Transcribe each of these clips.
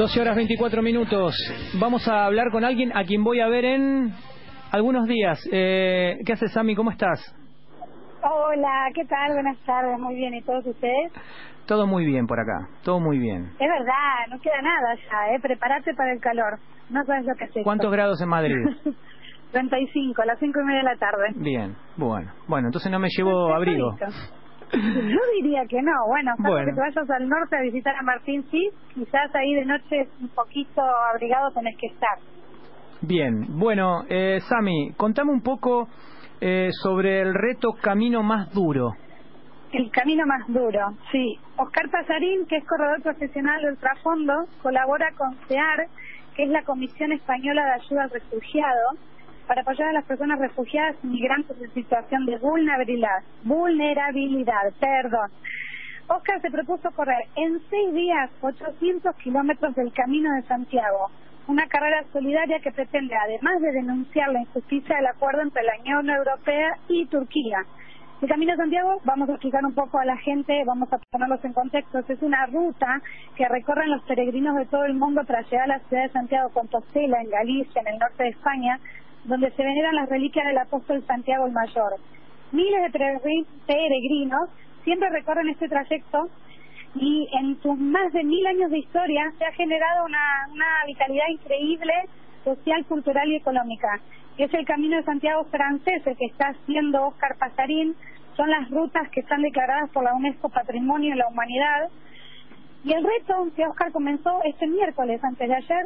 12 horas 24 minutos. Vamos a hablar con alguien a quien voy a ver en algunos días. Eh, ¿Qué haces, Sammy? ¿Cómo estás? Hola, ¿qué tal? Buenas tardes, muy bien. ¿Y todos ustedes? Todo muy bien por acá, todo muy bien. Es verdad, no queda nada ya, ¿eh? Prepárate para el calor. No sabes lo que es esto. ¿Cuántos grados en Madrid? 35, a las 5 y media de la tarde. Bien, bueno. Bueno, entonces no me llevo abrigo. Yo diría que no. Bueno, salvo Bueno. que te vayas al norte a visitar a Martín, sí. Quizás ahí de noche un poquito abrigado tenés que estar. Bien, bueno, eh, Sami, contame un poco eh, sobre el reto Camino Más Duro. El camino más duro, sí. Oscar Pasarín, que es corredor profesional de ultrafondo, colabora con CEAR, que es la Comisión Española de Ayuda al Refugiado, para apoyar a las personas refugiadas y migrantes en situación de vulnerabilidad. Vulnerabilidad, perdón. Oscar se propuso correr en seis días 800 kilómetros del Camino de Santiago, una carrera solidaria que pretende, además de denunciar la injusticia del acuerdo entre la Unión Europea y Turquía, el Camino de Santiago, vamos a explicar un poco a la gente, vamos a ponerlos en contexto, es una ruta que recorren los peregrinos de todo el mundo para llegar a la ciudad de Santiago Compostela, en Galicia, en el norte de España, donde se veneran las reliquias del apóstol Santiago el Mayor. Miles de peregri- peregrinos siempre recorren este trayecto y en sus más de mil años de historia se ha generado una, una vitalidad increíble social, cultural y económica. Es el Camino de Santiago francés, el que está haciendo Oscar Pasarín, son las rutas que están declaradas por la UNESCO Patrimonio de la Humanidad. Y el reto que Oscar comenzó este miércoles, antes de ayer,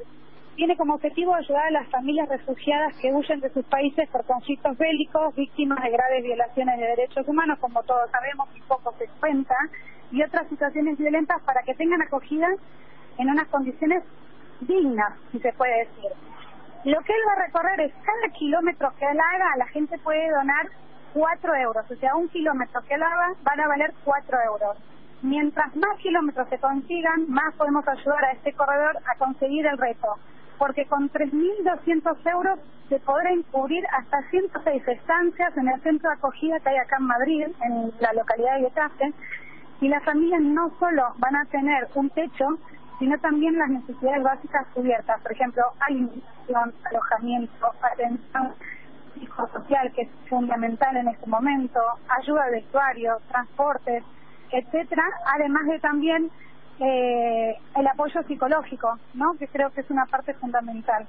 tiene como objetivo ayudar a las familias refugiadas que huyen de sus países por conflictos bélicos, víctimas de graves violaciones de derechos humanos, como todos sabemos y poco se cuenta, y otras situaciones violentas para que tengan acogida en unas condiciones dignas, si se puede decir. Lo que él va a recorrer es cada kilómetro que él la gente puede donar 4 euros, o sea, un kilómetro que él haga van a valer 4 euros. Mientras más kilómetros se consigan, más podemos ayudar a este corredor a conseguir el reto, porque con 3.200 euros se podrá cubrir hasta 106 estancias en el centro de acogida que hay acá en Madrid, en la localidad de Getafe, y las familias no solo van a tener un techo, sino también las necesidades básicas cubiertas, por ejemplo, alimentación, alojamiento, atención psicosocial, que es fundamental en este momento, ayuda al vestuario, transportes, etcétera, además de también eh, el apoyo psicológico, ¿no? que creo que es una parte fundamental.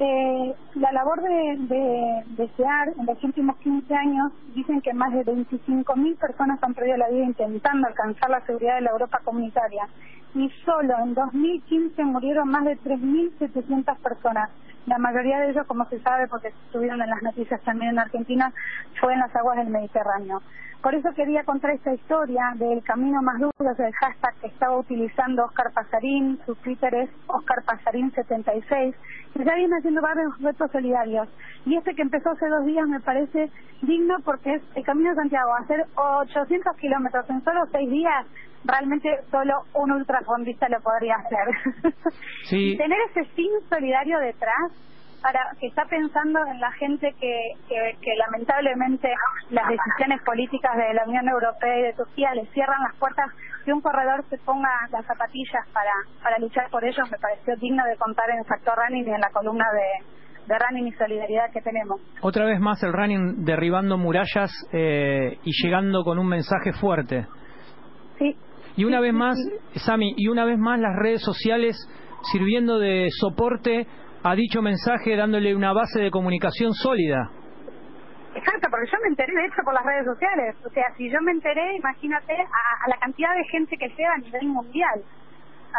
Eh, la labor de, de, de SEAR en los últimos 15 años dicen que más de 25.000 personas han perdido la vida intentando alcanzar la seguridad de la Europa comunitaria y solo en 2015 murieron más de 3.700 personas. La mayoría de ellos, como se sabe, porque estuvieron en las noticias también en Argentina, fue en las aguas del Mediterráneo. Por eso quería contar esta historia del camino más duro, del hashtag que estaba utilizando Oscar Pasarín, su Twitter es Oscar Pasarín76, que ya viene haciendo varios retos solidarios. Y este que empezó hace dos días me parece digno porque es el Camino de Santiago, hacer 800 kilómetros en solo seis días, realmente solo un ultrafondista lo podría hacer. Sí. y tener ese fin solidario detrás para que está pensando en la gente que, que, que lamentablemente las decisiones políticas de la Unión Europea y de Turquía le cierran las puertas que un corredor se ponga las zapatillas para, para luchar por ellos me pareció digno de contar en Factor Running y en la columna de, de Running y Solidaridad que tenemos. Otra vez más el running derribando murallas eh, y llegando con un mensaje fuerte. Sí, Y una vez más, Sami, y una vez más las redes sociales sirviendo de soporte a dicho mensaje, dándole una base de comunicación sólida. Exacto, porque yo me enteré de hecho por las redes sociales. O sea, si yo me enteré, imagínate a, a la cantidad de gente que llega a nivel mundial.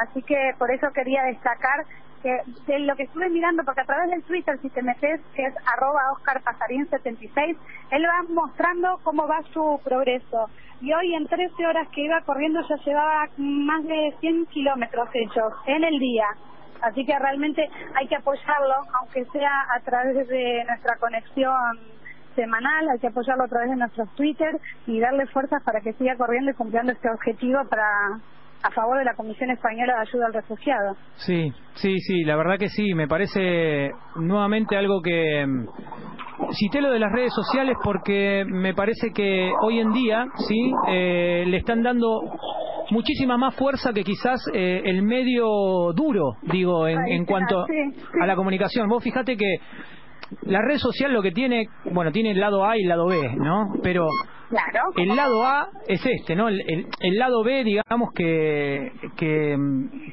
Así que por eso quería destacar que de lo que estuve mirando, porque a través del Twitter, si te metes, que es arroba Oscar Pasarín 76, él va mostrando cómo va su progreso. Y hoy en 13 horas que iba corriendo ya llevaba más de 100 kilómetros hechos en el día. Así que realmente hay que apoyarlo, aunque sea a través de nuestra conexión semanal, hay que apoyarlo a través de nuestros Twitter y darle fuerzas para que siga corriendo y cumpliendo este objetivo para a favor de la Comisión Española de Ayuda al Refugiado. Sí, sí, sí, la verdad que sí, me parece nuevamente algo que mm, cité lo de las redes sociales porque me parece que hoy en día, sí, eh, le están dando muchísima más fuerza que quizás eh, el medio duro, digo, en, en cuanto a la comunicación. Vos fíjate que la red social lo que tiene, bueno, tiene el lado A y el lado B, ¿no? Pero el lado A es este, ¿no? El, el, lado B, digamos que, que,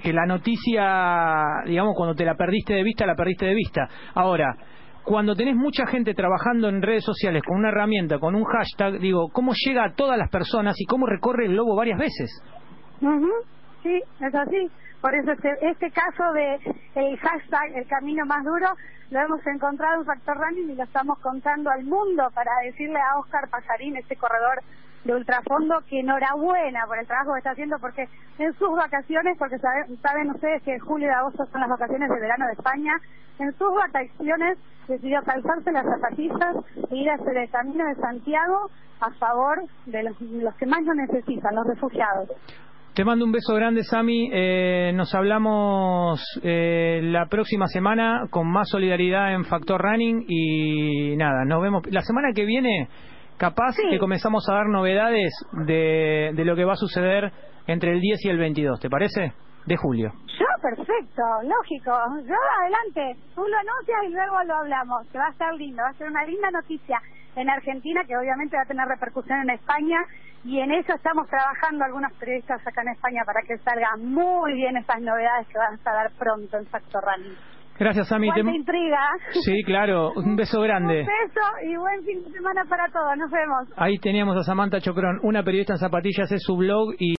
que la noticia, digamos, cuando te la perdiste de vista, la perdiste de vista. Ahora, cuando tenés mucha gente trabajando en redes sociales con una herramienta, con un hashtag, digo, ¿cómo llega a todas las personas y cómo recorre el lobo varias veces? Sí, es así. Por eso este, este caso de el hashtag el camino más duro lo hemos encontrado en Factor Running y lo estamos contando al mundo para decirle a Oscar Pasarín, este corredor de ultrafondo, que enhorabuena por el trabajo que está haciendo porque en sus vacaciones, porque saben, saben ustedes que julio y agosto son las vacaciones de verano de España, en sus vacaciones decidió calzarse las zapatillas e ir a hacer el camino de Santiago a favor de los, los que más lo necesitan, los refugiados. Te mando un beso grande, Sami. Eh, nos hablamos eh, la próxima semana con más solidaridad en Factor Running y nada, nos vemos la semana que viene. Capaz que comenzamos a dar novedades de, de lo que va a suceder entre el 10 y el 22, ¿te parece? De julio. Yo, perfecto, lógico. Yo, adelante. Tú lo anuncias y luego lo hablamos. Que va a estar lindo, va a ser una linda noticia en Argentina que obviamente va a tener repercusión en España y en eso estamos trabajando algunos periodistas acá en España para que salgan muy bien esas novedades que van a dar pronto en Factor Running. Gracias, Sami. Te... intriga. Sí, claro. Un beso grande. Un beso y buen fin de semana para todos. Nos vemos. Ahí teníamos a Samantha Chocrón, una periodista en zapatillas, es su blog y